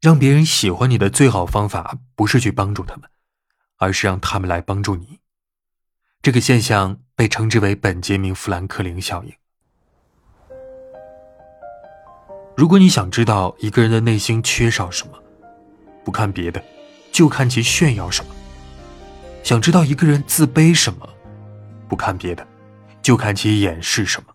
让别人喜欢你的最好方法不是去帮助他们而是让他们来帮助你。这个现象被称之为本杰明富兰克林效应。如果你想知道一个人的内心缺少什么不看别的就看其炫耀什么想知道一个人自卑什么不看别的就看其掩饰什么